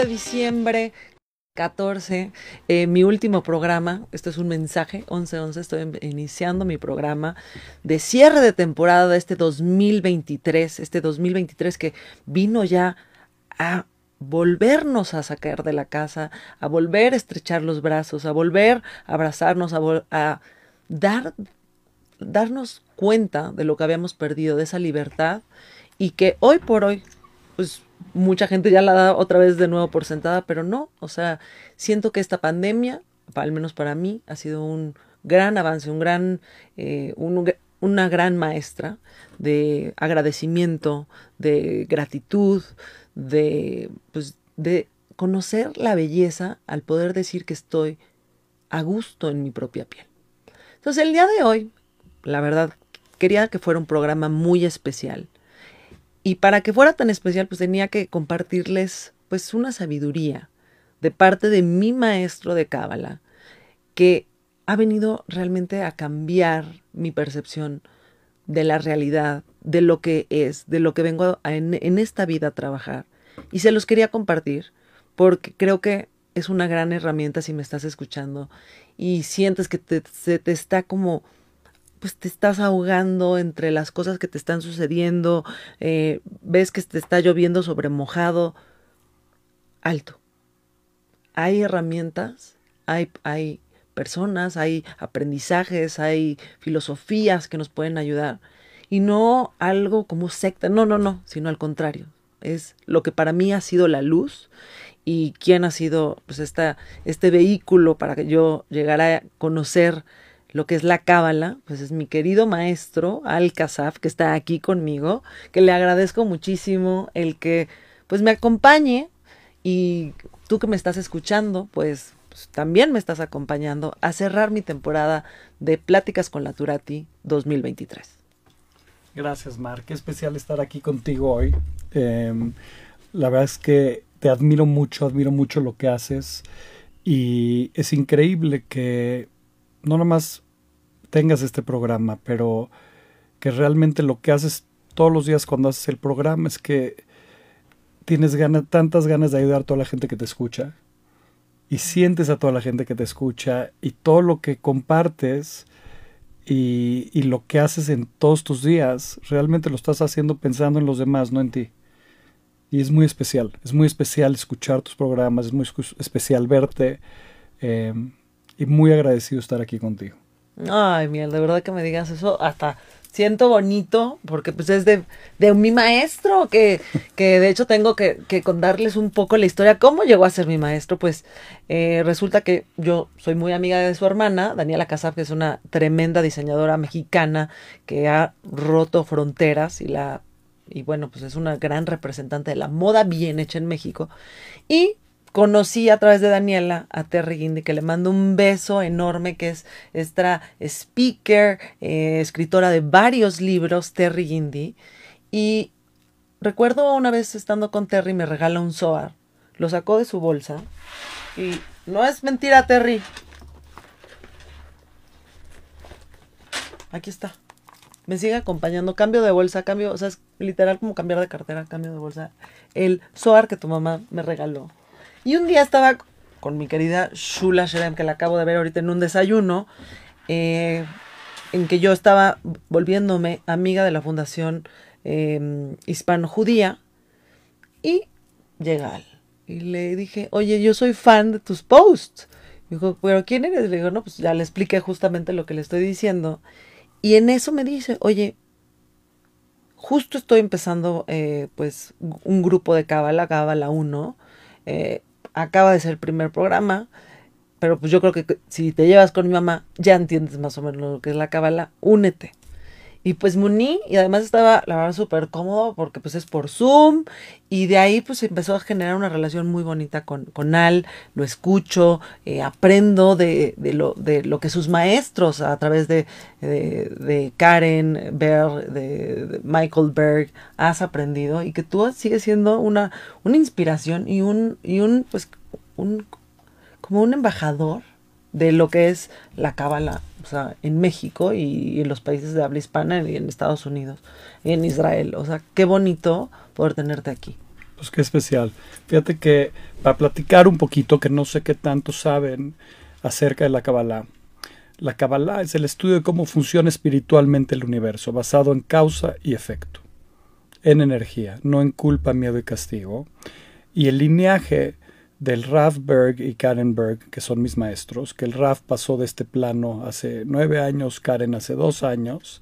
de diciembre 14, eh, mi último programa, esto es un mensaje, 11-11, estoy iniciando mi programa de cierre de temporada de este 2023, este 2023 que vino ya a volvernos a sacar de la casa, a volver a estrechar los brazos, a volver a abrazarnos, a, a dar, darnos cuenta de lo que habíamos perdido, de esa libertad y que hoy por hoy, pues mucha gente ya la da otra vez de nuevo por sentada, pero no, o sea, siento que esta pandemia, al menos para mí, ha sido un gran avance, un gran, eh, una gran maestra de agradecimiento, de gratitud, de, pues, de conocer la belleza al poder decir que estoy a gusto en mi propia piel. Entonces el día de hoy, la verdad, quería que fuera un programa muy especial y para que fuera tan especial, pues tenía que compartirles pues una sabiduría de parte de mi maestro de Cábala, que ha venido realmente a cambiar mi percepción de la realidad, de lo que es, de lo que vengo en, esta vida a trabajar. Y se los quería compartir porque creo que es una gran herramienta si me estás escuchando y sientes que te, se te está como pues te estás ahogando entre las cosas que te están sucediendo, eh, ves que te está lloviendo sobre mojado, alto. Hay herramientas, hay, hay personas, hay aprendizajes, hay filosofías que nos pueden ayudar. Y no algo como secta, no, no, no, sino al contrario. Es lo que para mí ha sido la luz y quién ha sido pues esta, este vehículo para que yo llegara a conocer lo que es la cábala, pues es mi querido maestro Al Kazaf, que está aquí conmigo, que le agradezco muchísimo el que pues me acompañe y tú que me estás escuchando, pues, pues, también me estás acompañando a cerrar mi temporada de Pláticas con la Turati 2023. Gracias, Mar. Qué especial estar aquí contigo hoy. Em, la verdad es que te admiro mucho, admiro mucho lo que haces y es increíble que no nomás tengas este programa, pero que realmente lo que haces todos los días cuando haces el programa es que tienes tantas ganas de ayudar a toda la gente que te escucha y sientes a toda la gente que te escucha y todo lo que compartes y, y, lo que haces en todos tus días, realmente lo estás haciendo pensando en los demás, no en ti. Y es muy especial, es muy especial escuchar tus programas, es muy especial verte. Eh, y muy agradecido estar aquí contigo. Ay, miel, de verdad que me digas eso, hasta siento bonito, porque pues es de, de mi maestro, que, que de hecho tengo que, que, contarles un poco la historia, cómo llegó a ser mi maestro, pues eh, resulta que yo soy muy amiga de su hermana, Daniela Casab, que es una tremenda diseñadora mexicana que ha roto fronteras y la y bueno, pues es una gran representante de la moda bien hecha en México. Y conocí a través de Daniela a Terry Guindy, que le mando un beso enorme, que es esta speaker, eh, escritora de varios libros, Terry Guindy. Y recuerdo una vez estando con Terry, me regala un Zohar, lo sacó de su bolsa y no es mentira, Terry. Aquí está. Me sigue acompañando. Cambio de bolsa, cambio, o sea, es literal como cambiar de cartera, cambio de bolsa. El Zohar que tu mamá me regaló. Y un día estaba con mi querida Shula Sherem, que la acabo de ver ahorita en un desayuno, eh, en que yo estaba volviéndome amiga de la Fundación eh, Hispano-Judía, y llega Al. Y le dije, oye, yo soy fan de tus posts. Me dijo, pero ¿quién eres? Le digo, no, pues ya le expliqué justamente lo que le estoy diciendo. Y en eso me dice, oye, justo estoy empezando, eh, pues, un grupo de Cábala, Cábala 1. Eh, acaba de ser el primer programa, pero pues yo creo que si te llevas con mi mamá, ya entiendes más o menos lo que es la cábala, únete. Y pues me y además estaba, la verdad, súper cómodo porque pues es por Zoom. Y de ahí pues empezó a generar una relación muy bonita con, con Al, lo escucho, eh, aprendo de, de, lo, de lo que sus maestros a través de, de, de Karen Berg, de, Michael Berg, has aprendido. Y que tú sigues siendo una, una inspiración y un, y un, pues, un, como un embajador de lo que es la cábala, o sea, en México y en los países de habla hispana y en Estados Unidos y en Israel. O sea, qué bonito poder tenerte aquí. Pues qué especial. Fíjate que para platicar un poquito, que no sé qué tanto saben acerca de la Kabbalah. La Kabbalah es el estudio de cómo funciona espiritualmente el universo, basado en causa y efecto, en energía, no en culpa, miedo y castigo. Y el lineaje del Rav Berg y Karen Berg, que son mis maestros, que el Rav pasó de este plano hace nueve años, Karen hace dos años.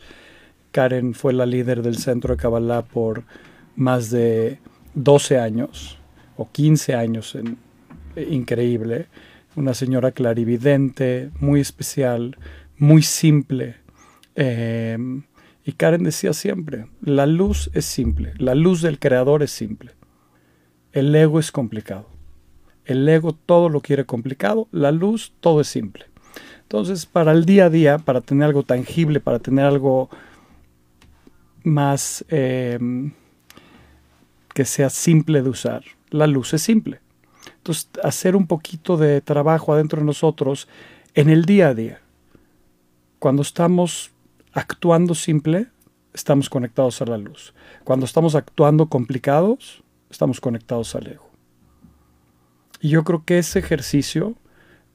Karen fue la líder del centro de Kabbalah por más de 12 años o 15 años, increíble. Una señora clarividente, muy especial, muy simple. Em, y Karen decía siempre, la luz es simple, la luz del creador es simple. El ego es complicado. El ego todo lo quiere complicado, la luz todo es simple. Entonces, para el día a día, para tener algo tangible, para tener algo más em, que sea simple de usar, la luz es simple. Entonces, hacer un poquito de trabajo adentro de nosotros en el día a día. Cuando estamos actuando simple, estamos conectados a la luz. Cuando estamos actuando complicados, estamos conectados al ego. Y yo creo que ese ejercicio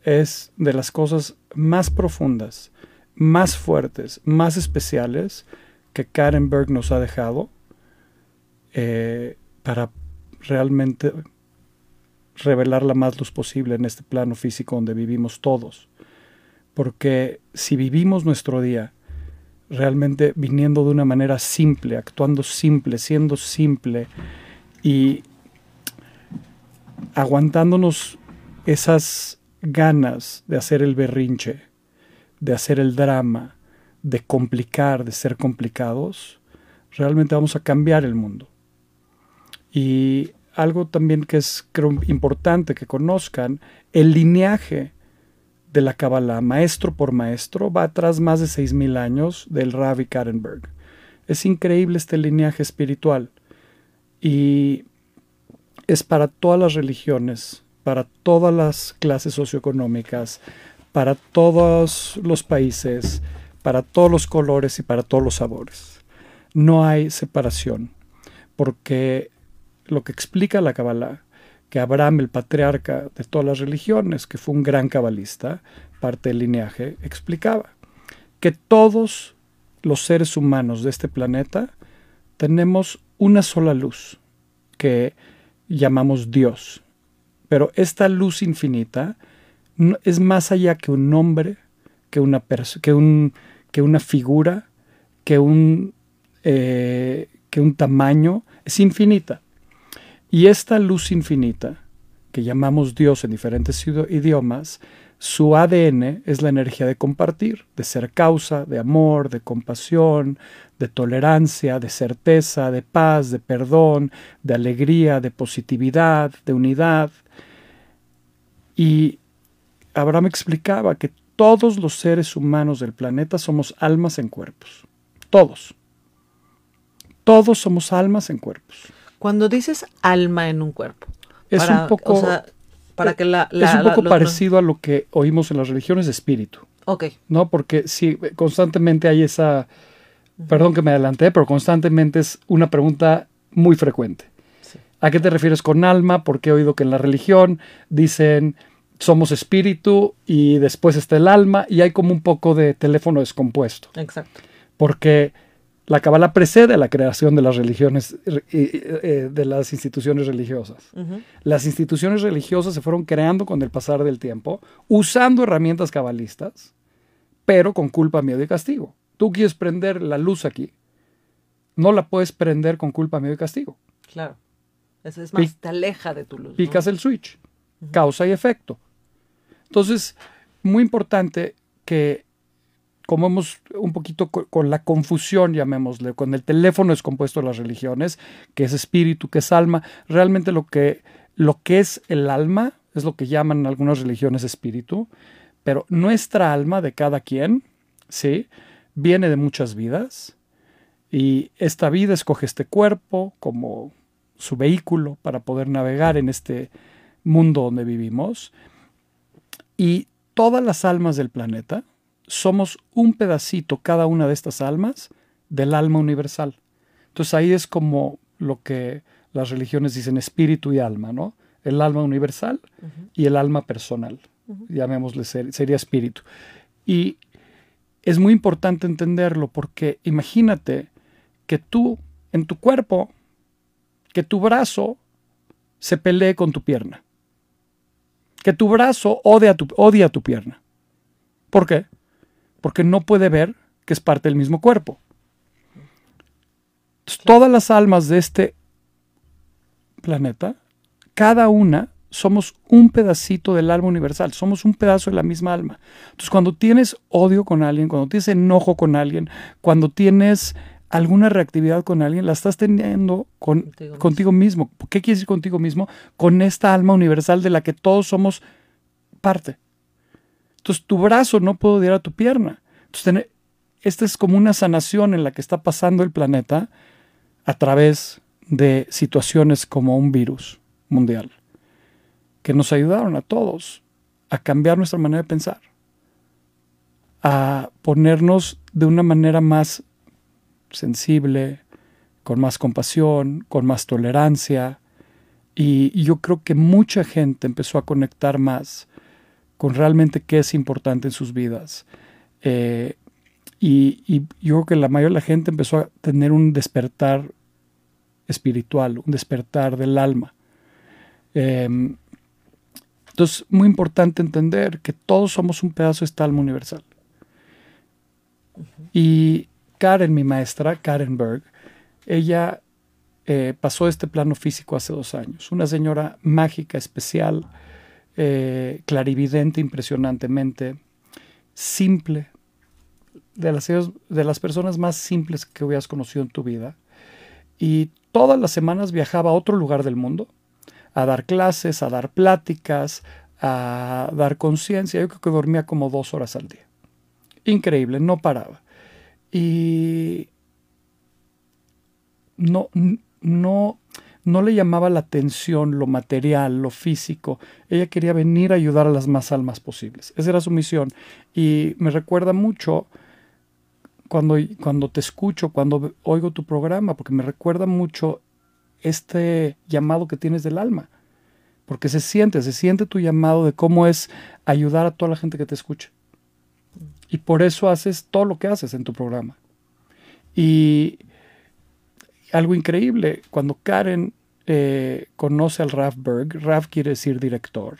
es de las cosas más profundas, más fuertes, más especiales que Karen Berg nos ha dejado eh, para realmente revelar la más luz posible en este plano físico donde vivimos todos. Porque si vivimos nuestro día realmente viniendo de una manera simple, actuando simple, siendo simple y aguantándonos esas ganas de hacer el berrinche, de hacer el drama, de complicar, de ser complicados, realmente vamos a cambiar el mundo. Y algo también que es importante que conozcan, el lineaje de la Kabbalah, maestro por maestro, va atrás más de 6.000 años del Ravi Karenberg. Es increíble este lineaje espiritual y es para todas las religiones, para todas las clases socioeconómicas, para todos los países, para todos los colores y para todos los sabores. No hay separación, porque lo que explica la Kabbalah, que Abraham, el patriarca de todas las religiones, que fue un gran cabalista, parte del lineaje, explicaba que todos los seres humanos de este planeta tenemos una sola luz, que llamamos Dios. Pero esta luz infinita es más allá que un nombre, que una, que un, que una figura, que un, eh, que un tamaño, es infinita. Y esta luz infinita, que llamamos Dios en diferentes idiomas, su ADN es la energía de compartir, de ser causa, de amor, de compasión, de tolerancia, de certeza, de paz, de perdón, de alegría, de positividad, de unidad. Y Abraham explicaba que todos los seres humanos del planeta somos almas en cuerpos. Todos. Todos somos almas en cuerpos. Cuando dices alma en un cuerpo. Es un poco para que la, es un poco parecido a lo que oímos en las religiones de espíritu. Ok. ¿No? Porque si constantemente hay esa, perdón que me adelanté, pero constantemente es una pregunta muy frecuente. ¿A qué te refieres con alma? Porque he oído que en la religión dicen somos espíritu y después está el alma y hay como un poco de teléfono descompuesto. Exacto. Porque la Kabbalah precede la creación de las religiones, eh, de las instituciones religiosas. Las instituciones religiosas se fueron creando con el pasar del tiempo, usando herramientas cabalistas, pero con culpa, miedo y castigo. Tú quieres prender la luz aquí, no la puedes prender con culpa, miedo y castigo. Claro. Eso es más, te aleja de tu luz. Picas el switch, causa y efecto. Entonces, muy importante que como hemos un poquito con, la confusión, llamémosle, con el teléfono descompuesto de las religiones, que es espíritu, que es alma, realmente lo que, lo que es el alma es lo que llaman algunas religiones espíritu, pero nuestra alma de cada quien, ¿sí? Viene de muchas vidas y esta vida escoge este cuerpo como su vehículo para poder navegar en este mundo donde vivimos y todas las almas del planeta, somos un pedacito cada una de estas almas del alma universal. Entonces ahí es como lo que las religiones dicen espíritu y alma, ¿no? El alma universal y el alma personal, llamémosle sería espíritu. Y es muy importante entenderlo porque imagínate que tú, en tu cuerpo, que tu brazo se pelee con tu pierna. Que tu brazo odia tu, odia tu pierna. ¿Por qué? Porque no puede ver que es parte del mismo cuerpo. Todas las almas de este planeta, cada una somos un pedacito del alma universal, somos un pedazo de la misma alma. Entonces, cuando tienes odio con alguien, cuando tienes enojo con alguien, cuando tienes alguna reactividad con alguien, la estás teniendo con, contigo, mismo. ¿Qué quiere decir contigo mismo? Con esta alma universal de la que todos somos parte. Entonces, tu brazo no puede odiar a tu pierna. Entonces, esta es como una sanación en la que está pasando el planeta a través de situaciones como un virus mundial, que nos ayudaron a todos a cambiar nuestra manera de pensar, a ponernos de una manera más sensible, con más compasión, con más tolerancia, y, yo creo que mucha gente empezó a conectar más con realmente qué es importante en sus vidas. Eh, y, yo creo que la mayoría de la gente empezó a tener un despertar espiritual, un despertar del alma. Em, entonces, muy importante entender que todos somos un pedazo de esta alma universal. Y Karen, mi maestra, Karen Berg, ella eh, pasó este plano físico hace dos años. Una señora mágica, especial, eh, clarividente impresionantemente, simple, de las, de las personas más simples que hubieras conocido en tu vida. Y todas las semanas viajaba a otro lugar del mundo a dar clases, a dar pláticas, a dar conciencia. Yo creo que dormía como dos horas al día. Increíble, no paraba. Y no, no, no le llamaba la atención lo material, lo físico. Ella quería venir a ayudar a las más almas posibles. Esa era su misión. Y me recuerda mucho cuando, cuando te escucho, cuando oigo tu programa, porque me recuerda mucho este llamado que tienes del alma. Porque se siente, se siente tu llamado de cómo es ayudar a toda la gente que te escucha. Y por eso haces todo lo que haces en tu programa. Y algo increíble, cuando Karen eh, conoce al Raf Berg, Raf quiere decir director,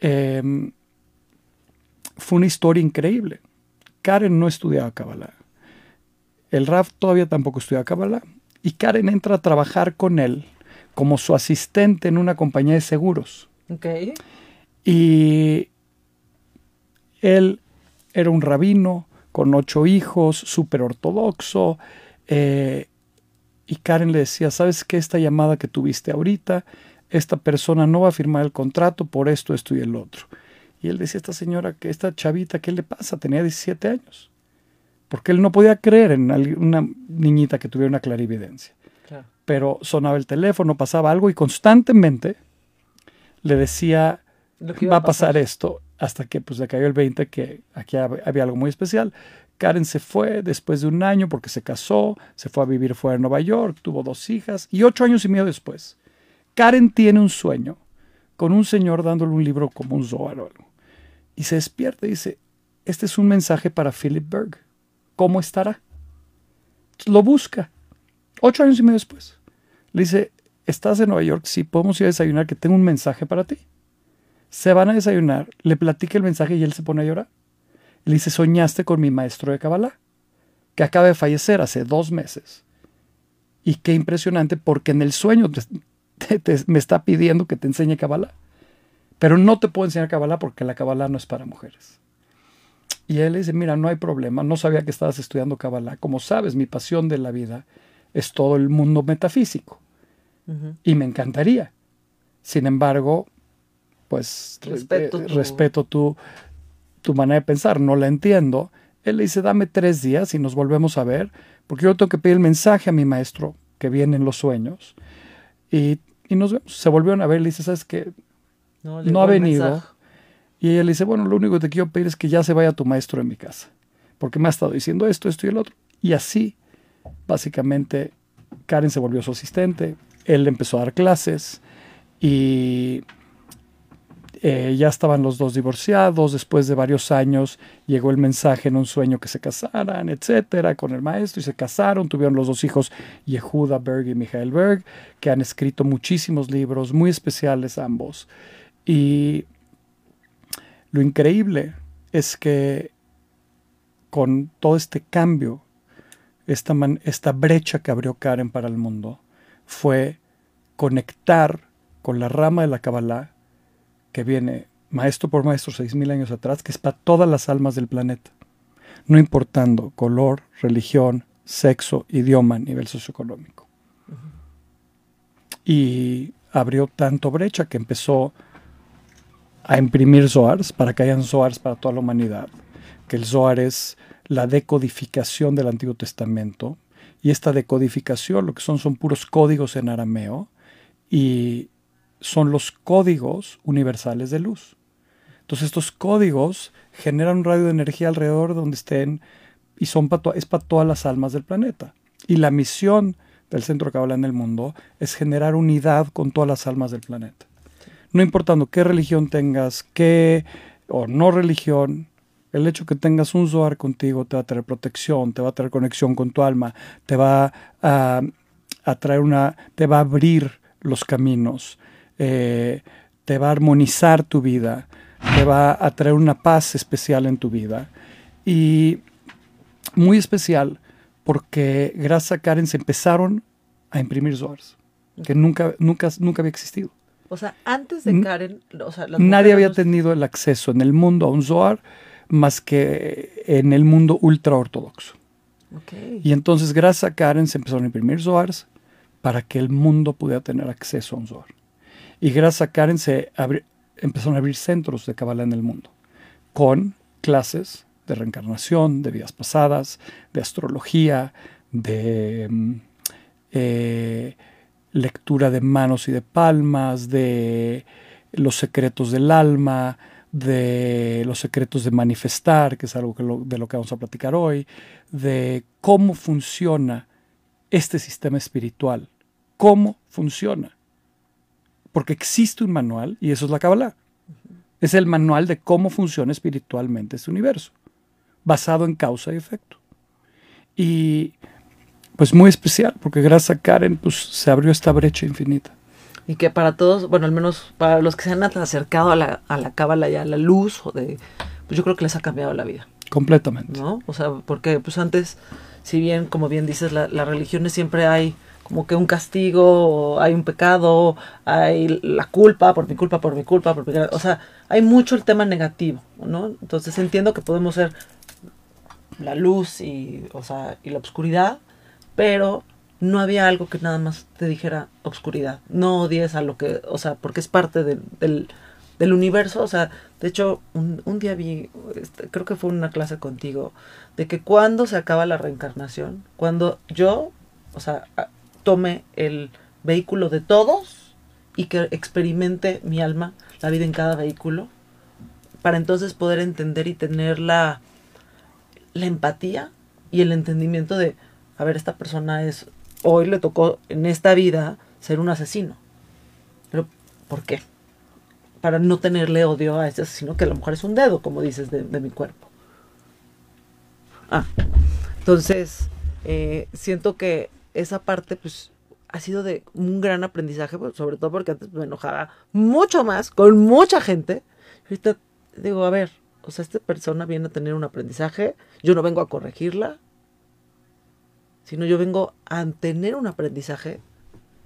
em, fue una historia increíble. Karen no estudiaba Kabbalah. El Raf todavía tampoco estudiaba Kabbalah. Y Karen entra a trabajar con él como su asistente en una compañía de seguros. Okay. Y él era un rabino con ocho hijos, súper ortodoxo. Eh, y Karen le decía, ¿sabes qué? Esta llamada que tuviste ahorita, esta persona no va a firmar el contrato por esto, esto y el otro. Y él decía, esta señora, que esta chavita, ¿qué le pasa? Tenía 17 años porque él no podía creer en una niñita que tuviera una clarividencia. Pero sonaba el teléfono, pasaba algo y constantemente le decía, va a pasar esto, hasta que pues le cayó el 20 que aquí había algo muy especial. Karen se fue después de un año porque se casó, se fue a vivir fuera de Nueva York, tuvo dos hijas y ocho años y medio después, Karen tiene un sueño con un señor dándole un libro como un Zohar o algo. Y se despierta y dice, este es un mensaje para Philip Berg. ¿Cómo estará? Lo busca. Ocho años y medio después. Le dice, ¿estás en Nueva York? Sí, podemos ir a desayunar, que tengo un mensaje para ti. Se van a desayunar, le platica el mensaje y él se pone a llorar. Le dice, soñaste con mi maestro de Kabbalah, que acaba de fallecer hace dos meses. Y qué impresionante, porque en el sueño me está pidiendo que te enseñe Kabbalah. Pero no te puedo enseñar Kabbalah porque la Kabbalah no es para mujeres. Y él dice, mira, no hay problema, no sabía que estabas estudiando Kabbalah. Como sabes, mi pasión de la vida es todo el mundo metafísico. Y me encantaría. Sin embargo, pues respeto, tu... respeto tu, tu manera de pensar, no la entiendo. Él le dice, dame tres días y nos volvemos a ver, porque yo tengo que pedir el mensaje a mi maestro que viene en los sueños. Y, y nos vemos. Se volvieron a ver, le dice, ¿sabes qué? No, ha venido. Y ella le dice, bueno, lo único que te quiero pedir es que ya se vaya tu maestro en mi casa, porque me ha estado diciendo esto, esto y el otro. Y así, básicamente, Karen se volvió su asistente, él empezó a dar clases y eh, ya estaban los dos divorciados, después de varios años llegó el mensaje en un sueño que se casaran, etcétera, con el maestro y se casaron, tuvieron los dos hijos, Yehuda Berg y Michael Berg, que han escrito muchísimos libros, muy especiales ambos. Y lo increíble es que con todo este cambio, esta, esta brecha que abrió Karen para el mundo, fue conectar con la rama de la Kabbalah que viene maestro por maestro seis mil años atrás, que es para todas las almas del planeta, no importando color, religión, sexo, idioma, nivel socioeconómico. Y abrió tanto brecha que empezó a imprimir Zohars para que hayan Zohars para toda la humanidad, que el Zohar es la decodificación del Antiguo Testamento, y esta decodificación lo que son son puros códigos en arameo, y son los códigos universales de luz. Entonces estos códigos generan un radio de energía alrededor de donde estén y son es para todas las almas del planeta. Y la misión del Centro Kabbalah en el mundo es generar unidad con todas las almas del planeta. No importando qué religión tengas, qué o no religión, el hecho que tengas un Zohar contigo te va a traer protección, te va a traer conexión con tu alma, te va a, a traer una, te va a abrir los caminos, eh, te va a armonizar tu vida, te va a traer una paz especial en tu vida. Y muy especial porque gracias a Karen se empezaron a imprimir Zohars, que nunca, nunca, nunca había existido. O sea, antes de Karen, nadie había tenido el acceso en el mundo a un Zohar más que en el mundo ultra ortodoxo. Y entonces, gracias a Karen, se empezaron a imprimir Zohars para que el mundo pudiera tener acceso a un Zohar. Y gracias a Karen se empezaron a abrir centros de Kabbalah en el mundo, con clases de reencarnación, de vidas pasadas, de astrología, de mm, eh, lectura de manos y de palmas, de los secretos del alma, de los secretos de manifestar, que es algo de lo que vamos a platicar hoy, de cómo funciona este sistema espiritual, cómo funciona porque existe un manual y eso es la Kabbalah. Es el manual de cómo funciona espiritualmente este universo, basado en causa y efecto. Y pues muy especial, porque gracias a Karen pues, se abrió esta brecha infinita. Y que para todos, bueno, al menos para los que se han acercado a la, a la Cábala y a la luz, o de, pues yo creo que les ha cambiado la vida. Completamente. ¿No? O sea, porque pues antes, si bien, como bien dices, la, las religiones siempre hay como que un castigo, hay un pecado, hay la culpa, por mi culpa, por mi culpa, por mi O sea, hay mucho el tema negativo, ¿no? Entonces entiendo que podemos ser la luz y, o sea, y la oscuridad, pero no había algo que nada más te dijera oscuridad. No odies a lo que, o sea, porque es parte del, del universo. O sea, de hecho, un, un día vi, este, creo que fue una clase contigo, de que cuando se acaba la reencarnación, cuando yo, o sea, tome el vehículo de todos y que experimente mi alma, la vida en cada vehículo, para entonces poder entender y tener la, la empatía y el entendimiento de, a ver, esta persona es, hoy le tocó en esta vida ser un asesino. Pero, ¿por qué? Para no tenerle odio a ese asesino que a lo mejor es un dedo, como dices, de, mi cuerpo. Ah, entonces, eh, siento que esa parte pues ha sido de un gran aprendizaje, pues, sobre todo porque antes me enojaba mucho más con mucha gente. Ahorita digo, a ver, o sea, esta persona viene a tener un aprendizaje, yo no vengo a corregirla, sino yo vengo a tener un aprendizaje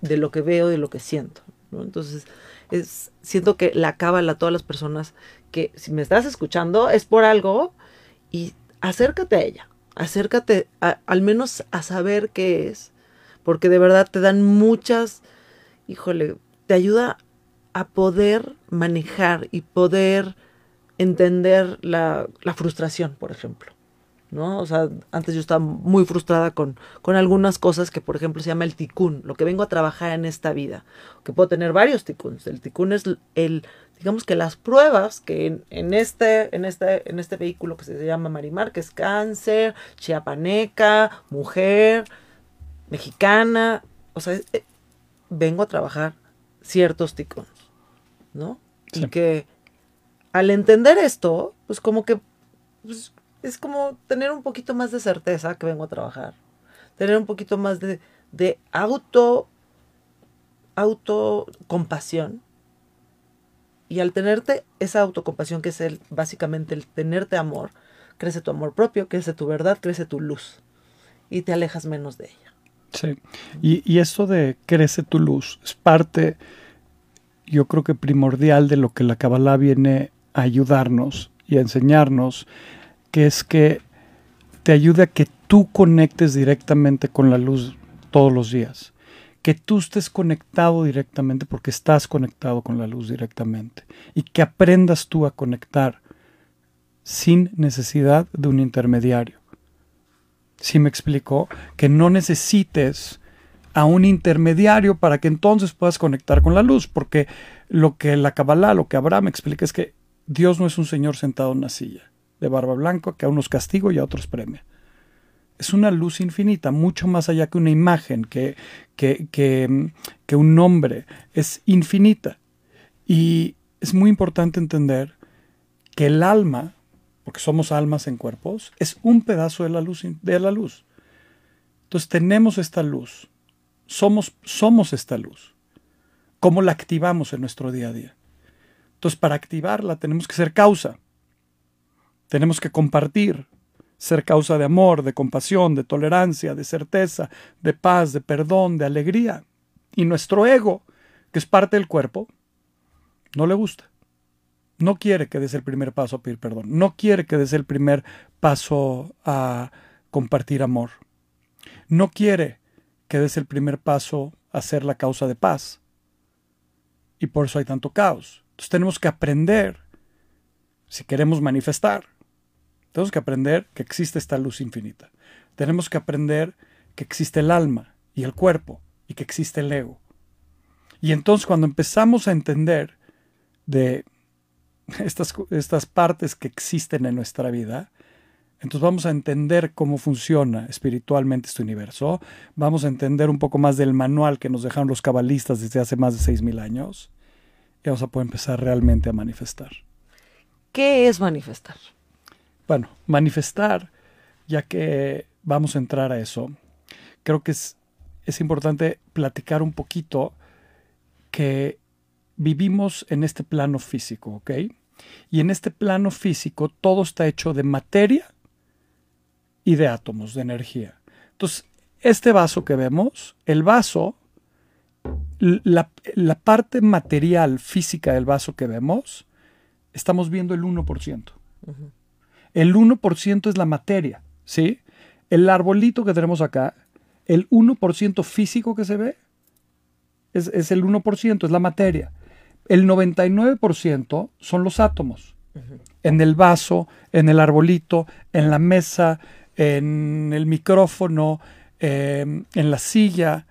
de lo que veo, de lo que siento. Entonces, es, siento que la cábala a todas las personas que si me estás escuchando es por algo y acércate a ella, acércate al menos a saber qué es porque de verdad te dan muchas, híjole, te ayuda a poder manejar y poder entender la, la frustración, por ejemplo. ¿No? O sea, antes yo estaba muy frustrada con, con algunas cosas que, por ejemplo, se llama el ticún, lo que vengo a trabajar en esta vida, que puedo tener varios ticuns. El ticún es el, digamos que las pruebas que en, en, este, en, este, en este vehículo que se llama Marimar, que es cáncer, chiapaneca, mujer, mexicana, o sea, eh, vengo a trabajar ciertos ticos, ¿no? Sí. Y que al entender esto, pues como que pues, es como tener un poquito más de certeza que vengo a trabajar. Tener un poquito más de, de auto, autocompasión. Y al tenerte esa autocompasión, que es el, básicamente el tenerte amor, crece tu amor propio, crece tu verdad, crece tu luz. Y te alejas menos de ella. Sí. Y, y esto de crece tu luz es parte, yo creo que primordial de lo que la Kabbalah viene a ayudarnos y a enseñarnos, que es que te ayude a que tú conectes directamente con la luz todos los días. Que tú estés conectado directamente porque estás conectado con la luz directamente. Y que aprendas tú a conectar sin necesidad de un intermediario. Si me explico, que no necesites a un intermediario para que entonces puedas conectar con la luz, porque lo que la Kabbalah, lo que Abraham explica es que Dios no es un señor sentado en una silla de barba blanca que a unos castigo y a otros premia. Es una luz infinita, mucho más allá que una imagen, que, que, que, que un nombre, es infinita. Y es muy importante entender que el alma, porque somos almas en cuerpos, es un pedazo de la luz. De la luz. Entonces tenemos esta luz, somos, somos esta luz. ¿Cómo la activamos en nuestro día a día? Entonces para activarla tenemos que ser causa, tenemos que compartir, ser causa de amor, de compasión, de tolerancia, de certeza, de paz, de perdón, de alegría. Y nuestro ego, que es parte del cuerpo, no le gusta no quiere que des el primer paso a pedir perdón, no quiere que des el primer paso a compartir amor, no quiere que des el primer paso a ser la causa de paz. Y por eso hay tanto caos. Entonces tenemos que aprender, si queremos manifestar, tenemos que aprender que existe esta luz infinita. Tenemos que aprender que existe el alma y el cuerpo y que existe el ego. Y entonces cuando empezamos a entender de estas, estas partes que existen en nuestra vida, entonces vamos a entender cómo funciona espiritualmente este universo, vamos a entender un poco más del manual que nos dejaron los cabalistas desde hace más de 6.000 años y vamos a poder empezar realmente a manifestar. ¿Qué es manifestar? Bueno, manifestar, ya que vamos a entrar a eso, creo que es, importante platicar un poquito que vivimos en este plano físico, ¿ok? Y en este plano físico todo está hecho de materia y de átomos, de energía. Entonces, este vaso que vemos, el vaso, la, parte material física del vaso que vemos, estamos viendo el 1%. Uh. El 1% es la materia, ¿sí? El arbolito que tenemos acá, el 1% físico que se ve, es, es el 1%, es la materia el 99% son los átomos. Uh -huh. En el vaso, en el arbolito, en la mesa, en el micrófono, eh, en la silla.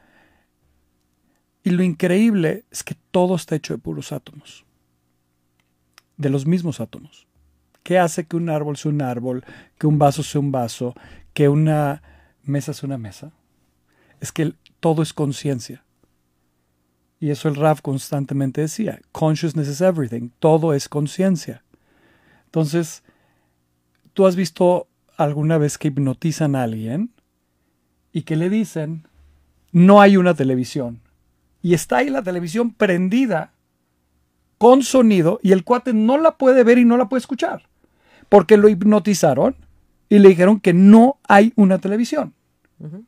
Y lo increíble es que todo está hecho de puros átomos. De los mismos átomos. ¿Qué hace que un árbol sea un árbol, que un vaso sea un vaso, que una mesa sea una mesa? Es que todo es conciencia. Y eso el Rav constantemente decía, consciousness is everything, todo es conciencia. Entonces, ¿tú has visto alguna vez que hipnotizan a alguien y que le dicen, no hay una televisión? Y está ahí la televisión prendida con sonido y el cuate no la puede ver y no la puede escuchar, porque lo hipnotizaron y le dijeron que no hay una televisión. Uh -huh.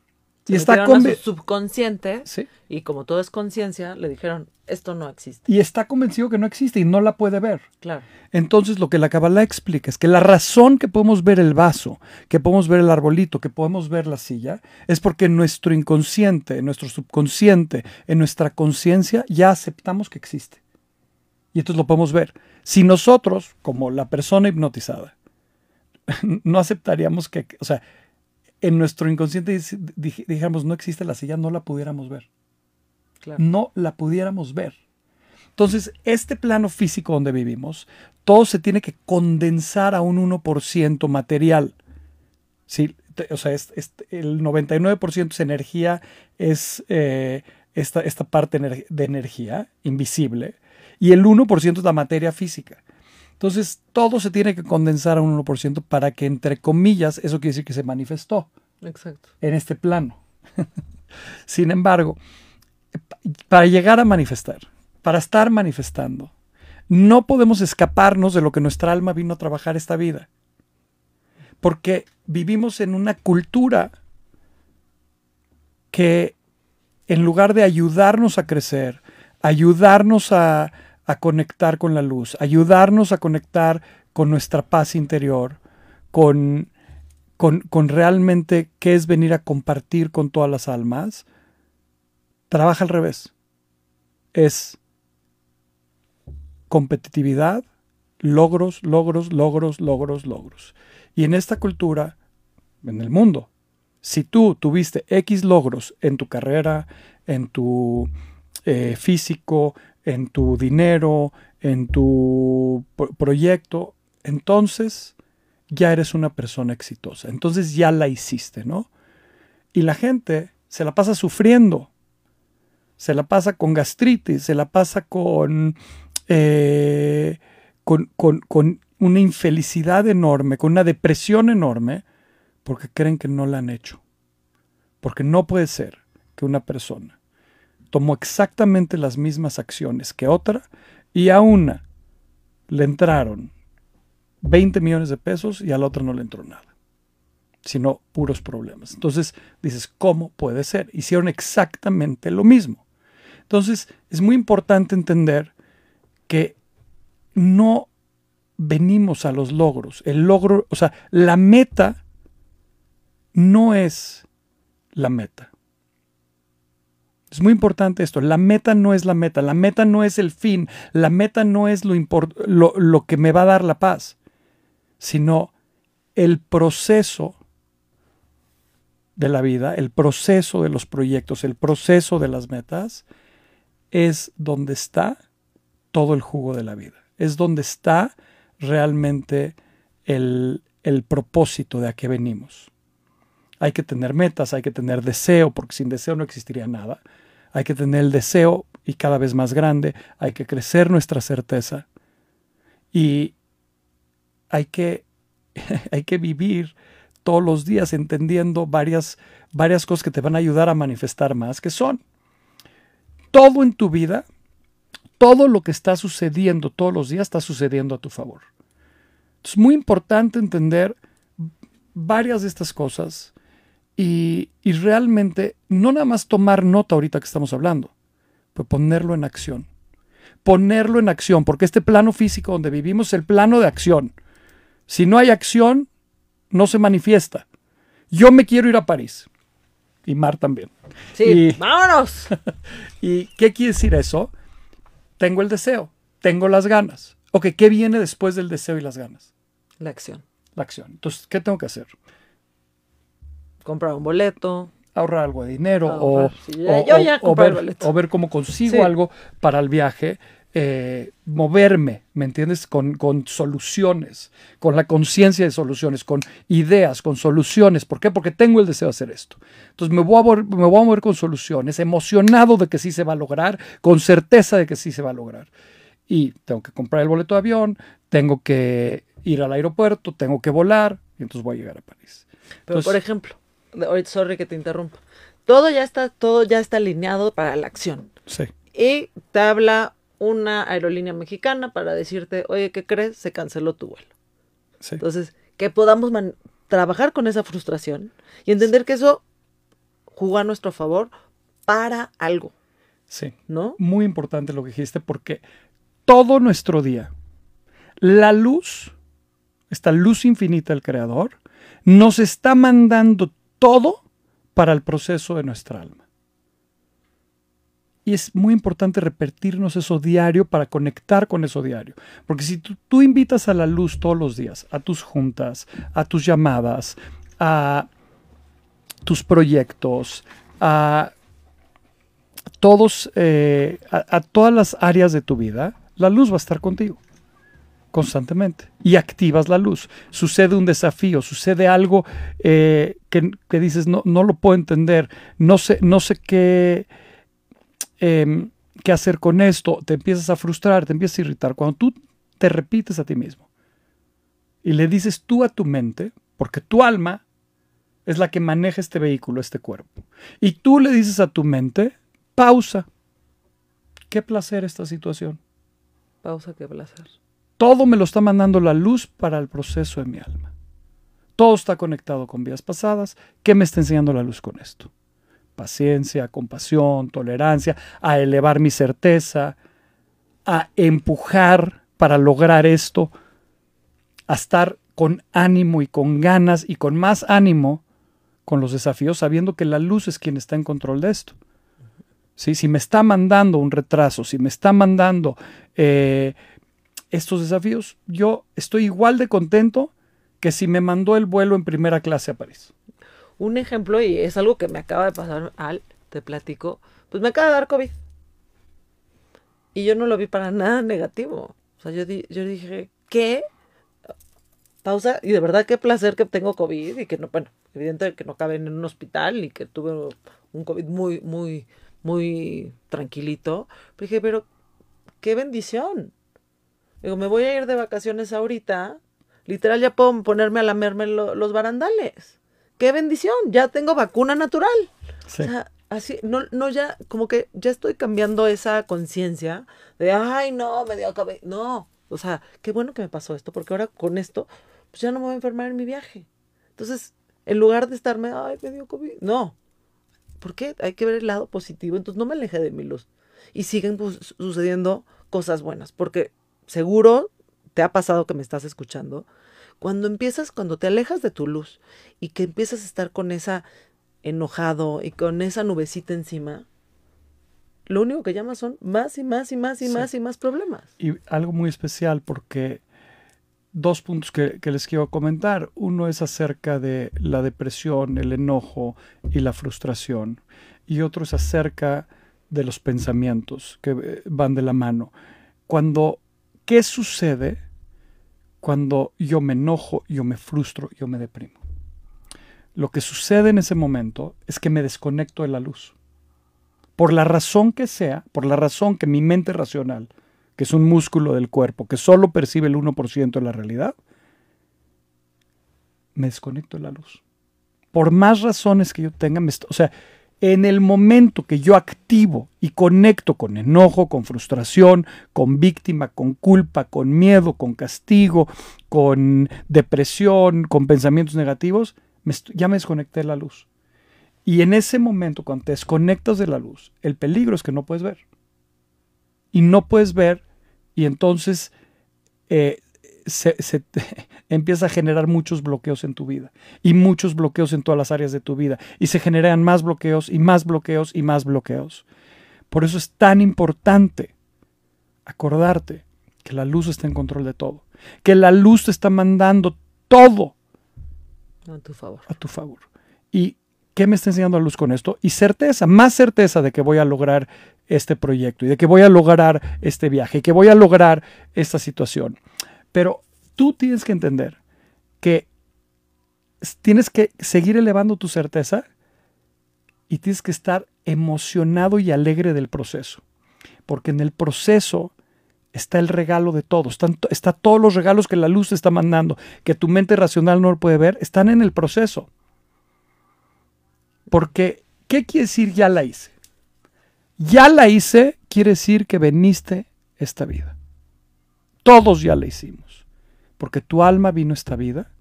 Y está su subconsciente sí. y como todo es conciencia, le dijeron, esto no existe. Y está convencido que no existe y no la puede ver. Claro. Entonces lo que la Kabbalah explica es que la razón que podemos ver el vaso, que podemos ver el arbolito, que podemos ver la silla, es porque en nuestro inconsciente, en nuestro subconsciente, en nuestra conciencia ya aceptamos que existe. Y entonces lo podemos ver. Si nosotros, como la persona hipnotizada, no aceptaríamos que, o sea, en nuestro inconsciente dijéramos no existe la silla, no la pudiéramos ver. Claro. No la pudiéramos ver. Entonces, este plano físico donde vivimos, todo se tiene que condensar a un 1% material. ¿Sí? O sea, es, es, el 99% es energía, es eh, esta, esta parte de energía invisible, y el 1% es la materia física. Entonces, todo se tiene que condensar a un 1% para que, entre comillas, eso quiere decir que se manifestó Exacto. en este plano. Sin embargo, para llegar a manifestar, para estar manifestando, no podemos escaparnos de lo que nuestra alma vino a trabajar esta vida. Porque vivimos en una cultura que en lugar de ayudarnos a crecer, ayudarnos a, conectar con la luz, ayudarnos a conectar con nuestra paz interior, con, con, con, realmente qué es venir a compartir con todas las almas, trabaja al revés. Es competitividad, logros, logros, logros, logros, logros. Y en esta cultura, en el mundo, si tú tuviste X logros en tu carrera, en tu eh, físico, en tu dinero, en tu proyecto, entonces ya eres una persona exitosa. Entonces ya la hiciste, ¿no? Y la gente se la pasa sufriendo, se la pasa con gastritis, se la pasa con, eh, con, con una infelicidad enorme, con una depresión enorme, porque creen que no la han hecho. Porque no puede ser que una persona tomó exactamente las mismas acciones que otra y a una le entraron 20 millones de pesos y a la otra no le entró nada, sino puros problemas. Entonces dices, ¿cómo puede ser? Hicieron exactamente lo mismo. Entonces es muy importante entender que no venimos a los logros. El logro, o sea, la meta no es la meta. Es muy importante esto. La meta no es la meta. La meta no es el fin. La meta no es lo, lo, lo que me va a dar la paz, sino el proceso de la vida, el proceso de los proyectos, el proceso de las metas, es donde está todo el jugo de la vida. Es donde está realmente el, el propósito de a qué venimos. Hay que tener metas, hay que tener deseo, porque sin deseo no existiría nada. Hay que tener el deseo y cada vez más grande, hay que crecer nuestra certeza y hay que, hay que vivir todos los días entendiendo varias, varias cosas que te van a ayudar a manifestar más, que son todo en tu vida, todo lo que está sucediendo todos los días está sucediendo a tu favor. Es muy importante entender varias de estas cosas y, realmente no nada más tomar nota ahorita que estamos hablando, pero ponerlo en acción. Ponerlo en acción, porque este plano físico donde vivimos es el plano de acción. Si no hay acción, no se manifiesta. Yo me quiero ir a París. Y Mar también. Sí, vámonos. ¿Y qué quiere decir eso? Tengo el deseo, tengo las ganas. Ok, ¿qué viene después del deseo y las ganas? La acción. La acción. Entonces, ¿qué tengo que hacer? Comprar un boleto. Ahorrar algo de dinero o, ver, cómo consigo algo para el viaje. Eh, moverme, ¿me entiendes? Con, soluciones, con la conciencia de soluciones, con ideas, con soluciones. ¿Por qué? Porque tengo el deseo de hacer esto. Entonces me voy, a me voy a mover con soluciones, emocionado de que sí se va a lograr, con certeza de que sí se va a lograr. Y tengo que comprar el boleto de avión, tengo que ir al aeropuerto, tengo que volar, y entonces voy a llegar a París. Pero, por ejemplo, sorry que te interrumpa. Todo ya está, todo ya está alineado para la acción. Sí. Y te habla una aerolínea mexicana para decirte, oye, ¿qué crees? Se canceló tu vuelo. Sí. Entonces, que podamos trabajar con esa frustración y entender que eso jugó a nuestro favor para algo. Sí. ¿No? Muy importante lo que dijiste porque todo nuestro día, la luz, esta luz infinita del Creador, nos está mandando todo para el proceso de nuestra alma. Y es muy importante repetirnos eso diario para conectar con eso diario. Porque si tú, invitas a la luz todos los días, a tus juntas, a tus llamadas, a tus proyectos, a todos, eh, a todas las áreas de tu vida, la luz va a estar contigo constantemente y activas la luz. Sucede un desafío, sucede algo eh, que, dices, no, no lo puedo entender, no sé, no sé qué, em, qué hacer con esto, te empiezas a frustrar, te empiezas a irritar. Cuando tú te repites a ti mismo y le dices tú a tu mente, porque tu alma es la que maneja este vehículo, este cuerpo, y tú le dices a tu mente, pausa, qué placer esta situación. Pausa, qué placer. Todo me lo está mandando la luz para el proceso de mi alma. Todo está conectado con vidas pasadas. ¿Qué me está enseñando la luz con esto? Paciencia, compasión, tolerancia, a elevar mi certeza, a empujar para lograr esto, a estar con ánimo y con ganas y con más ánimo con los desafíos, sabiendo que la luz es quien está en control de esto. ¿Sí? Si me está mandando un retraso, si me está mandando eh, estos desafíos, yo estoy igual de contento que si me mandó el vuelo en primera clase a París. Un ejemplo, y es algo que me acaba de pasar al, te platico, pues me acaba de dar COVID. Y yo no lo vi para nada negativo. O sea, yo, yo dije, ¿qué? Pausa, y de verdad qué placer que tengo COVID y que no, bueno, evidente que no cabe en un hospital y que tuve un COVID muy, muy, muy tranquilito. Pero dije, pero qué bendición. Digo, me voy a ir de vacaciones ahorita Literal, ya puedo ponerme a lamerme los barandales. ¡Qué bendición! Ya tengo vacuna natural. O sea, así, no, no, ya, como que ya estoy cambiando esa conciencia de, ay, no, me dio cabello. No, o sea, qué bueno que me pasó esto, porque ahora con esto, pues ya no me voy a enfermar en mi viaje. Entonces, en lugar de estarme, ay, me dio COVID, no. ¿Por qué? Hay que ver el lado positivo. Entonces, no me aleje de mi luz. Y siguen pues, sucediendo cosas buenas, porque seguro te ha pasado que me estás escuchando, cuando empiezas, cuando te alejas de tu luz y que empiezas a estar con esa enojado y con esa nubecita encima, lo único que llamas son más y más y más y más y más problemas. Y algo muy especial porque dos puntos que, que, les quiero comentar. Uno es acerca de la depresión, el enojo y la frustración. Y otro es acerca de los pensamientos que eh, van de la mano. Cuando ¿Qué sucede cuando yo me enojo, yo me frustro, yo me deprimo? Lo que sucede en ese momento es que me desconecto de la luz. Por la razón que sea, por la razón que mi mente racional, que es un músculo del cuerpo, que solo percibe el 1% de la realidad, me desconecto de la luz. Por más razones que yo tenga, o sea, en el momento que yo activo y conecto con enojo, con frustración, con víctima, con culpa, con miedo, con castigo, con depresión, con pensamientos negativos, ya me desconecté de la luz. Y en ese momento, cuando te desconectas de la luz, el peligro es que no puedes ver. Y no puedes ver, y entonces eh, se, empieza a generar muchos bloqueos en tu vida y muchos bloqueos en todas las áreas de tu vida y se generan más bloqueos y más bloqueos y más bloqueos. Por eso es tan importante acordarte que la luz está en control de todo, que la luz te está mandando todo a tu favor. A tu favor. ¿Y qué me está enseñando la luz con esto? Y certeza, más certeza de que voy a lograr este proyecto y de que voy a lograr este viaje y que voy a lograr esta situación. Pero tú tienes que entender que tienes que seguir elevando tu certeza y tienes que estar emocionado y alegre del proceso. Porque en el proceso está el regalo de todo. Están, está todos los regalos que la luz está mandando, que tu mente racional no puede ver, están en el proceso. Porque, ¿qué quiere decir ya la hice? Ya la hice quiere decir que veniste esta vida. Todos ya la hicimos. Porque tu alma vino esta vida,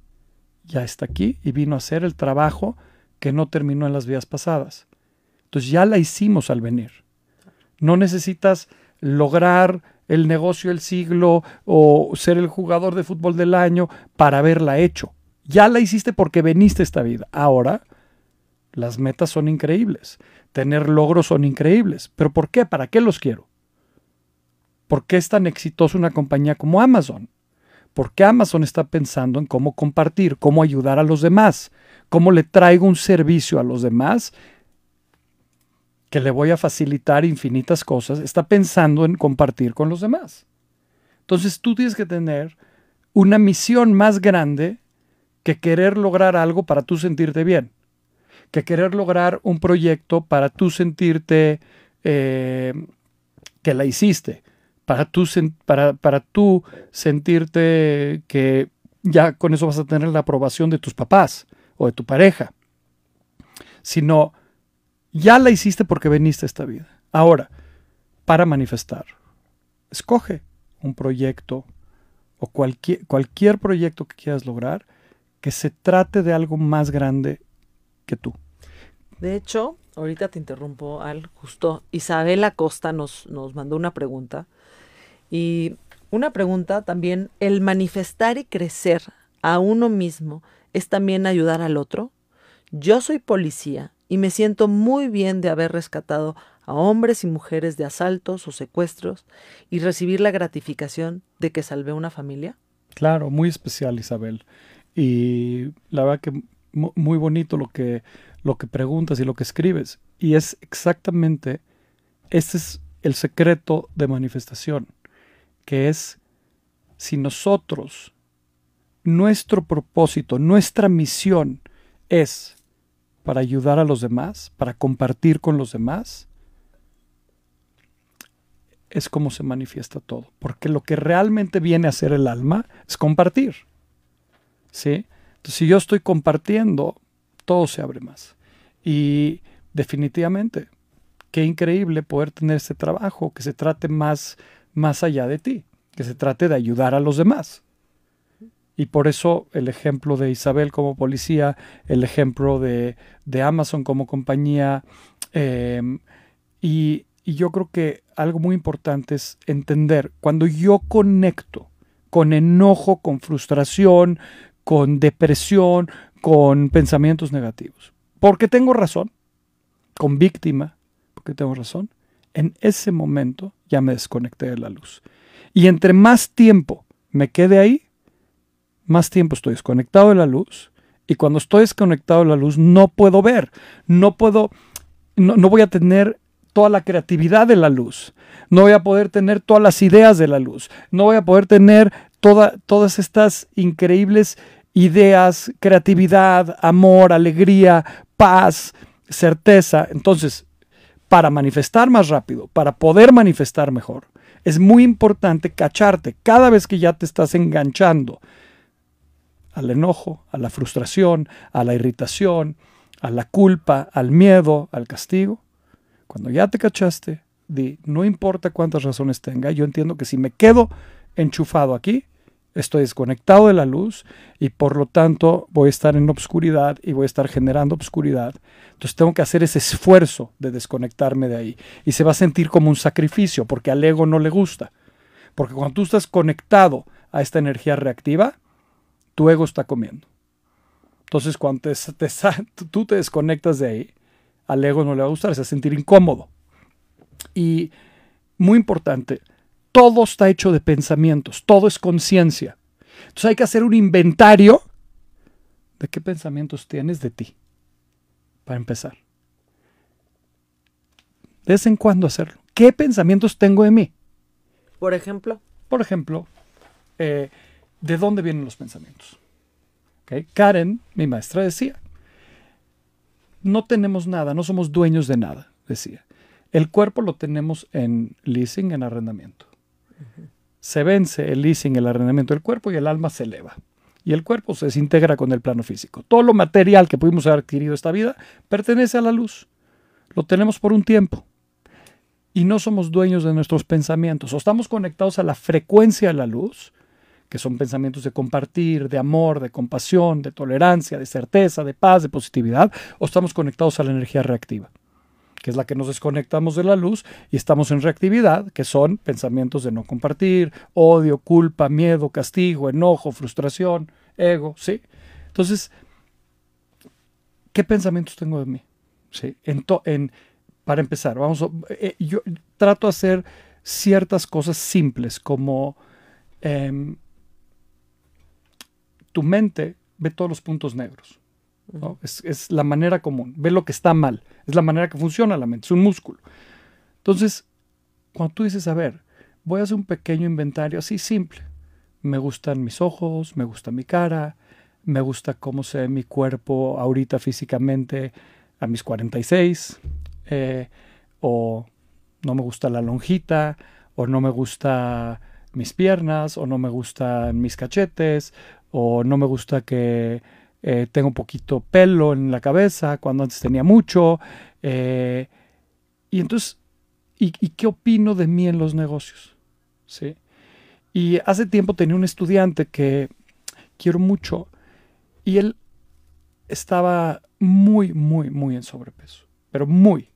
ya está aquí y vino a hacer el trabajo que no terminó en las vidas pasadas. Entonces ya la hicimos al venir. No necesitas lograr el negocio del siglo o ser el jugador de fútbol del año para haberla hecho. Ya la hiciste porque veniste esta vida. Ahora, las metas son increíbles. Tener logros son increíbles. ¿Pero por qué? ¿Para qué los quiero? ¿Por qué es tan exitosa una compañía como Amazon? Porque Amazon está pensando en cómo compartir, cómo ayudar a los demás, cómo le traigo un servicio a los demás que le voy a facilitar infinitas cosas. Está pensando en compartir con los demás. Entonces tú tienes que tener una misión más grande que querer lograr algo para tú sentirte bien, que querer lograr un proyecto para tú sentirte eh, que la hiciste, para tú, para, para tú sentirte que ya con eso vas a tener la aprobación de tus papás o de tu pareja, sino ya la hiciste porque veniste a esta vida. Ahora, para manifestar, escoge un proyecto o cualquier, cualquier proyecto que quieras lograr que se trate de algo más grande que tú. De hecho, ahorita te interrumpo, Al, justo Isabel Acosta nos, nos mandó una pregunta. Y una pregunta también, ¿el manifestar y crecer a uno mismo es también ayudar al otro? Yo soy policía y me siento muy bien de haber rescatado a hombres y mujeres de asaltos o secuestros y recibir la gratificación de que salvé una familia. Claro, muy especial Isabel. Y la verdad que muy bonito lo que, lo que preguntas y lo que escribes. Y es exactamente, este es el secreto de manifestación, que es si nosotros, nuestro propósito, nuestra misión es para ayudar a los demás, para compartir con los demás, es como se manifiesta todo. Porque lo que realmente viene a ser el alma es compartir. ¿Sí? Entonces, si yo estoy compartiendo, todo se abre más. Y definitivamente, qué increíble poder tener este trabajo, que se trate más, más allá de ti, que se trate de ayudar a los demás. Y por eso el ejemplo de Isabel como policía, el ejemplo de, Amazon como compañía, em, y, y yo creo que algo muy importante es entender, cuando yo conecto con enojo, con frustración, con depresión, con pensamientos negativos. Porque tengo razón, con víctima, porque tengo razón, en ese momento ya me desconecté de la luz. Y entre más tiempo me quede ahí, más tiempo estoy desconectado de la luz. Y cuando estoy desconectado de la luz, no puedo ver, no puedo, no, no voy a tener toda la creatividad de la luz, no voy a poder tener todas las ideas de la luz, no voy a poder tener todas estas increíbles ideas, creatividad, amor, alegría, paz, certeza. Entonces, para manifestar más rápido, para poder manifestar mejor, es muy importante cacharte cada vez que ya te estás enganchando al enojo, a la frustración, a la irritación, a la culpa, al miedo, al castigo. Cuando ya te cachaste, di, no importa cuántas razones tenga, yo entiendo que si me quedo enchufado aquí, estoy desconectado de la luz y por lo tanto voy a estar en obscuridad y voy a estar generando obscuridad. Entonces tengo que hacer ese esfuerzo de desconectarme de ahí y se va a sentir como un sacrificio porque al ego no le gusta. Porque cuando tú estás conectado a esta energía reactiva, tu ego está comiendo. Entonces cuando tú te desconectas de ahí, al ego no le va a gustar, se va a sentir incómodo. Y muy importante, todo está hecho de pensamientos, todo es conciencia. Entonces hay que hacer un inventario de qué pensamientos tienes de ti, para empezar. De vez en cuando hacerlo. ¿Qué pensamientos tengo de mí? Por ejemplo. Por ejemplo, eh, ¿de dónde vienen los pensamientos? Karen, mi maestra, decía, no tenemos nada, no somos dueños de nada, decía. El cuerpo lo tenemos en leasing, en arrendamiento se vence el leasing, el arrendamiento del cuerpo y el alma se eleva. Y el cuerpo se desintegra con el plano físico. Todo lo material que pudimos haber adquirido esta vida pertenece a la luz. Lo tenemos por un tiempo. Y no somos dueños de nuestros pensamientos. O estamos conectados a la frecuencia de la luz, que son pensamientos de compartir, de amor, de compasión, de tolerancia, de certeza, de paz, de positividad, o estamos conectados a la energía reactiva que es la que nos desconectamos de la luz y estamos en reactividad, que son pensamientos de no compartir, odio, culpa, miedo, castigo, enojo, frustración, ego, ¿sí? Entonces, ¿qué pensamientos tengo de mí? ¿Sí? En, para empezar, vamos eh, yo trato de hacer ciertas cosas simples como em, tu mente ve todos los puntos negros. Es, la manera común, ve lo que está mal, es la manera que funciona la mente, es un músculo. Entonces, cuando tú dices, a ver, voy a hacer un pequeño inventario así simple, me gustan mis ojos, me gusta mi cara, me gusta cómo se ve mi cuerpo ahorita físicamente a mis 46, eh, o no me gusta la lonjita, o no me gusta mis piernas, o no me gustan mis cachetes, o no me gusta que eh, tengo un poquito pelo en la cabeza cuando antes tenía mucho. Eh, y entonces, ¿y, qué opino de mí en los negocios? ¿Sí? Y hace tiempo tenía un estudiante que quiero mucho y él estaba muy, muy, muy en sobrepeso, pero muy,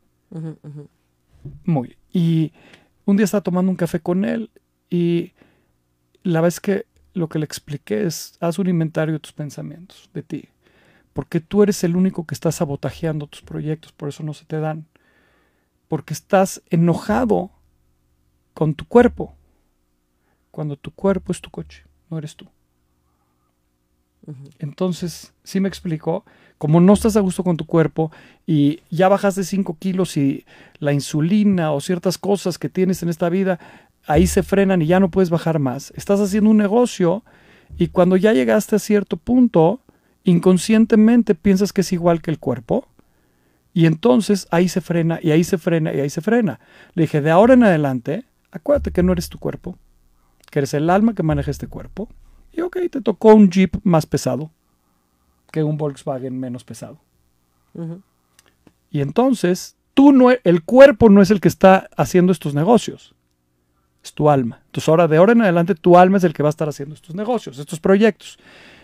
muy. Y un día estaba tomando un café con él y la vez que lo que le expliqué es, haz un inventario de tus pensamientos, de ti, porque tú eres el único que está sabotajeando tus proyectos, por eso no se te dan, porque estás enojado con tu cuerpo, cuando tu cuerpo es tu coche, no eres tú. Entonces, sí me explicó, como no estás a gusto con tu cuerpo y ya bajaste 5 kilos y la insulina o ciertas cosas que tienes en esta vida, ahí se frenan y ya no puedes bajar más. Estás haciendo un negocio y cuando ya llegaste a cierto punto, inconscientemente piensas que es igual que el cuerpo. Y entonces ahí se frena y ahí se frena y ahí se frena. Le dije, de ahora en adelante, acuérdate que no eres tu cuerpo, que eres el alma que maneja este cuerpo. Y ok, te tocó un Jeep más pesado que un Volkswagen menos pesado. Y entonces, tú no, e, el cuerpo no es el que está haciendo estos negocios es tu alma. Entonces ahora de ahora en adelante tu alma es el que va a estar haciendo estos negocios, estos proyectos.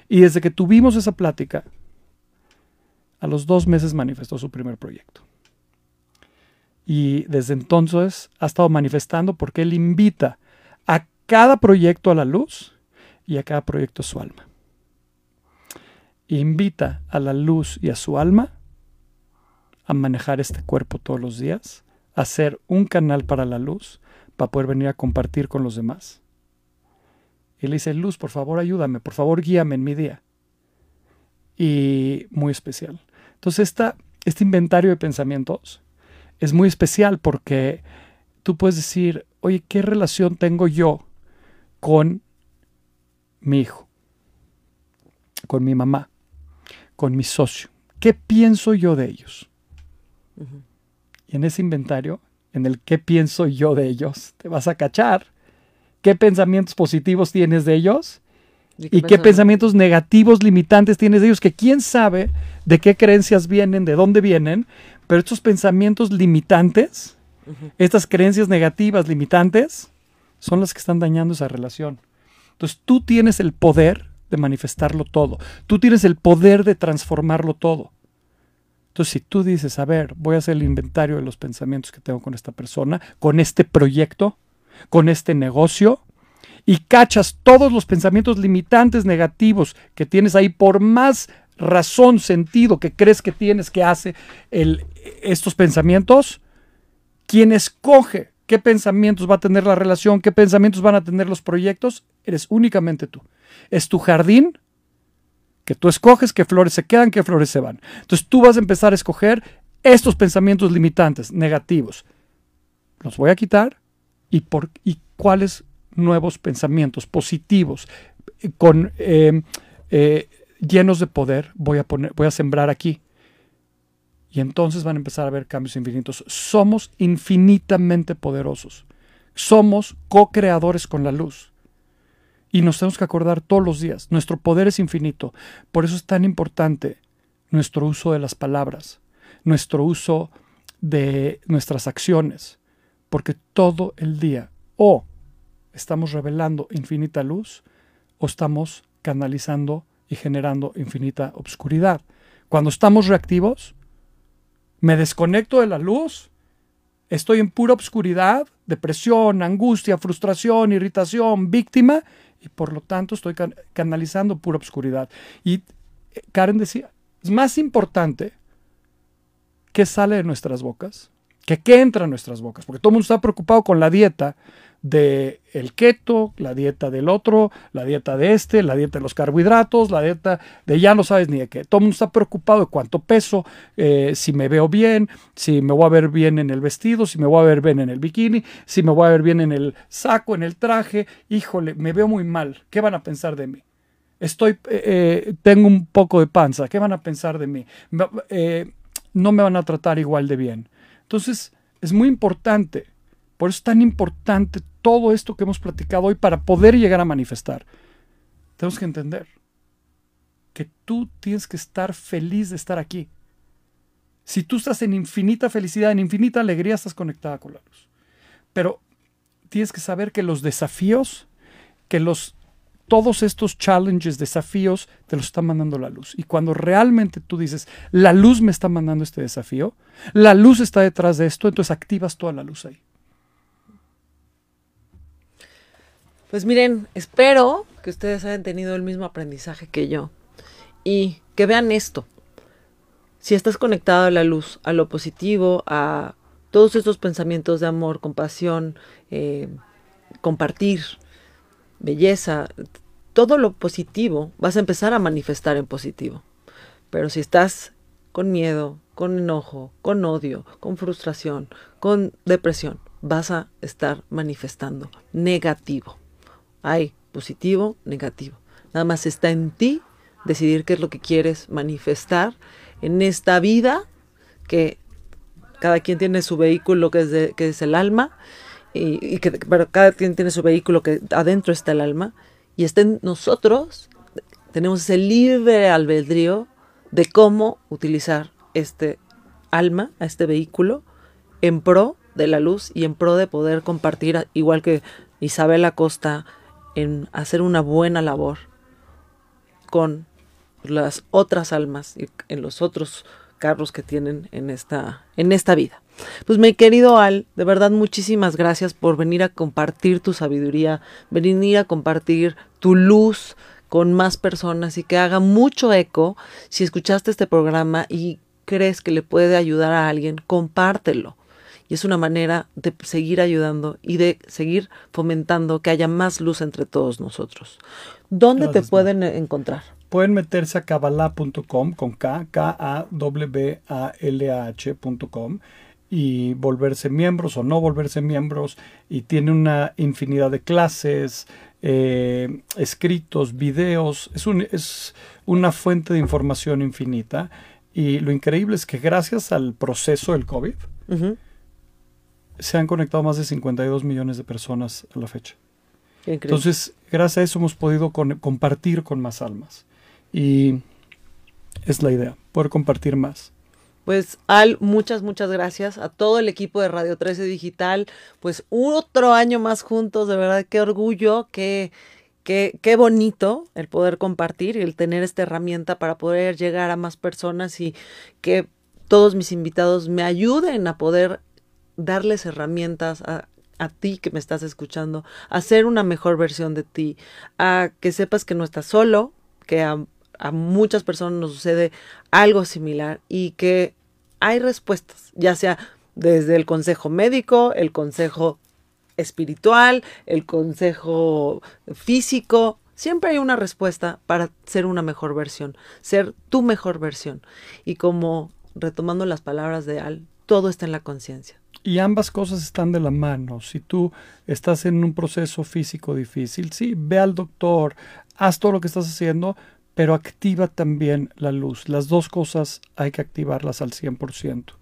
Y desde que tuvimos esa plática, a los dos meses manifestó su primer proyecto. Y desde entonces ha estado manifestando porque él invita a cada proyecto a la luz y a cada proyecto a su alma. invita a la luz y a su alma a manejar este cuerpo todos los días, a ser un canal para la luz para poder venir a compartir con los demás. Y le dice, Luz, por favor ayúdame, por favor guíame en mi día. Y muy especial. Entonces esta, este inventario de pensamientos es muy especial porque tú puedes decir, oye, ¿qué relación tengo yo con mi hijo? Con mi mamá, con mi socio. ¿Qué pienso yo de ellos? Y en ese inventario en el qué pienso yo de ellos. Te vas a cachar qué pensamientos positivos tienes de ellos y qué, pensamientos negativos limitantes tienes de ellos, que quién sabe de qué creencias vienen, de dónde vienen, pero estos pensamientos limitantes, estas creencias negativas limitantes, son las que están dañando esa relación. Entonces tú tienes el poder de manifestarlo todo, tú tienes el poder de transformarlo todo. Entonces, si tú dices, a ver, voy a hacer el inventario de los pensamientos que tengo con esta persona, con este proyecto, con este negocio, y cachas todos los pensamientos limitantes negativos que tienes ahí, por más razón, sentido que crees que tienes que hace estos pensamientos, quien escoge qué pensamientos va a tener la relación, qué pensamientos van a tener los proyectos, eres únicamente tú. Es tu jardín que tú escoges qué flores se quedan, qué flores se van. Entonces tú vas a empezar a escoger estos pensamientos limitantes, negativos. Los voy a quitar y, por, y cuáles nuevos pensamientos positivos, con, em, eh, llenos de poder, voy a, poner, voy a sembrar aquí. Y entonces van a empezar a haber cambios infinitos. Somos infinitamente poderosos. Somos co-creadores con la luz. Y nos tenemos que acordar todos los días. Nuestro poder es infinito. Por eso es tan importante nuestro uso de las palabras, nuestro uso de nuestras acciones. Porque todo el día o estamos revelando infinita luz o estamos canalizando y generando infinita obscuridad. Cuando estamos reactivos, me desconecto de la luz, estoy en pura obscuridad, depresión, angustia, frustración, irritación, víctima, y por lo tanto estoy canalizando pura obscuridad. Y eh, Karen decía, es más importante qué sale de nuestras bocas que qué entra en nuestras bocas, porque todo el mundo está preocupado con la dieta de el keto, la dieta del otro, la dieta de este, la dieta de los carbohidratos, la dieta de ya no sabes ni de qué. Todo el mundo está preocupado de cuánto peso, eh, si me veo bien, si me voy a ver bien en el vestido, si me voy a ver bien en el bikini, si me voy a ver bien en el saco, en el traje. Híjole, me veo muy mal. ¿Qué van a pensar de mí? Estoy, eh, eh, tengo un poco de panza. ¿Qué van a pensar de mí? no me van a tratar igual de bien. Entonces, es muy importante Por eso es tan importante todo esto que hemos platicado hoy para poder llegar a manifestar. Tenemos que entender que tú tienes que estar feliz de estar aquí. Si tú estás en infinita felicidad, en infinita alegría, estás conectada con la luz. Pero tienes que saber que los desafíos, que los todos estos challenges, desafíos, te los está mandando la luz. Y cuando realmente tú dices, la luz me está mandando este desafío, la luz está detrás de esto, entonces activas toda la luz ahí. Pues miren, espero que ustedes hayan tenido el mismo aprendizaje que yo y que vean esto. Si estás conectado a la luz, a lo positivo, a todos estos pensamientos de amor, compasión, eh, compartir, belleza, todo lo positivo, vas a empezar a manifestar en positivo. Pero si estás con miedo, con enojo, con odio, con frustración, con depresión, vas a estar manifestando negativo. Hay positivo, negativo. Nada más está en ti decidir qué es lo que quieres manifestar en esta vida, que cada quien tiene su vehículo que es, que es el alma, y, que cada quien tiene su vehículo que adentro está el alma, y está en nosotros, tenemos ese libre albedrío de cómo utilizar este alma, a este vehículo, en pro de la luz y en pro de poder compartir, igual que Isabel Acosta, en hacer una buena labor con las otras almas y en los otros carros que tienen en esta, en esta vida. Pues mi querido Al, de verdad muchísimas gracias por venir a compartir tu sabiduría, venir a compartir tu luz con más personas y que haga mucho eco. Si escuchaste este programa y crees que le puede ayudar a alguien, compártelo. Y es una manera de seguir ayudando y de seguir fomentando que haya más luz entre todos nosotros. ¿Dónde te pueden encontrar? pueden meterse a kabbalah.com con K, K-A-W-A-L-A-H.com y volverse miembros o no volverse miembros y tiene una infinidad de clases, eh, escritos, videos, es, un, es una fuente de información infinita y lo increíble es que gracias al proceso del COVID se han conectado más de 52 millones de personas a la fecha. Entonces, gracias a eso hemos podido compartir con más almas. Y es la idea, poder compartir más. Pues Al, muchas, muchas gracias a todo el equipo de Radio 13 Digital. Pues otro año más juntos, de verdad, qué orgullo, qué, qué, qué bonito el poder compartir y el tener esta herramienta para poder llegar a más personas y que todos mis invitados me ayuden a poder darles herramientas a, a ti que me estás escuchando, a ser una mejor versión de ti, a que sepas que no estás solo, que a a muchas personas nos sucede algo similar y que hay respuestas, ya sea desde el consejo médico, el consejo espiritual, el consejo físico, siempre hay una respuesta para ser una mejor versión, ser tu mejor versión. Y como retomando las palabras de Al, todo está en la conciencia. Y ambas cosas están de la mano. Si tú estás en un proceso físico difícil, sí, ve al doctor, haz todo lo que estás haciendo, pero activa también la luz. Las dos cosas hay que activarlas al 100%.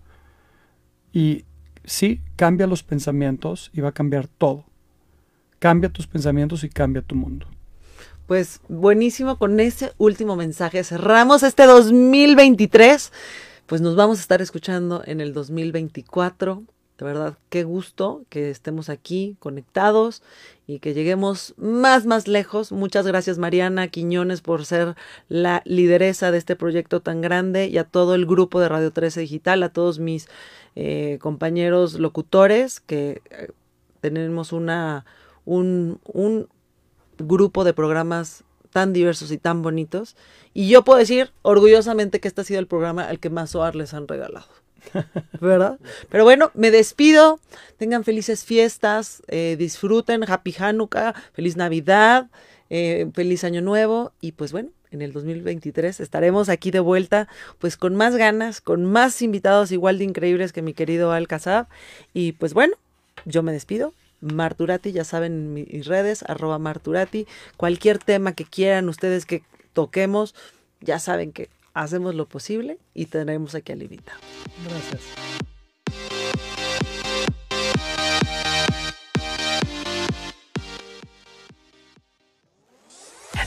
Y sí, cambia los pensamientos y va a cambiar todo. Cambia tus pensamientos y cambia tu mundo. Pues buenísimo, con ese último mensaje cerramos este 2023. Pues nos vamos a estar escuchando en el 2024. De verdad, qué gusto que estemos aquí conectados y que lleguemos más, más lejos. Muchas gracias Mariana Quiñones por ser la lideresa de este proyecto tan grande y a todo el grupo de Radio 13 Digital, a todos mis eh, compañeros locutores que eh, tenemos una, un, un grupo de programas tan diversos y tan bonitos. Y yo puedo decir orgullosamente que este ha sido el programa al que más OAR les han regalado. ¿Verdad? Pero bueno, me despido. Tengan felices fiestas, eh, disfruten, Happy Hanukkah, feliz Navidad, eh, feliz Año Nuevo y pues bueno, en el 2023 estaremos aquí de vuelta, pues con más ganas, con más invitados igual de increíbles que mi querido Alcazab. Y pues bueno, yo me despido. Marturati, ya saben en mis redes, arroba Marturati. Cualquier tema que quieran ustedes que toquemos, ya saben que hacemos lo posible y tenemos aquí al invitado. Gracias.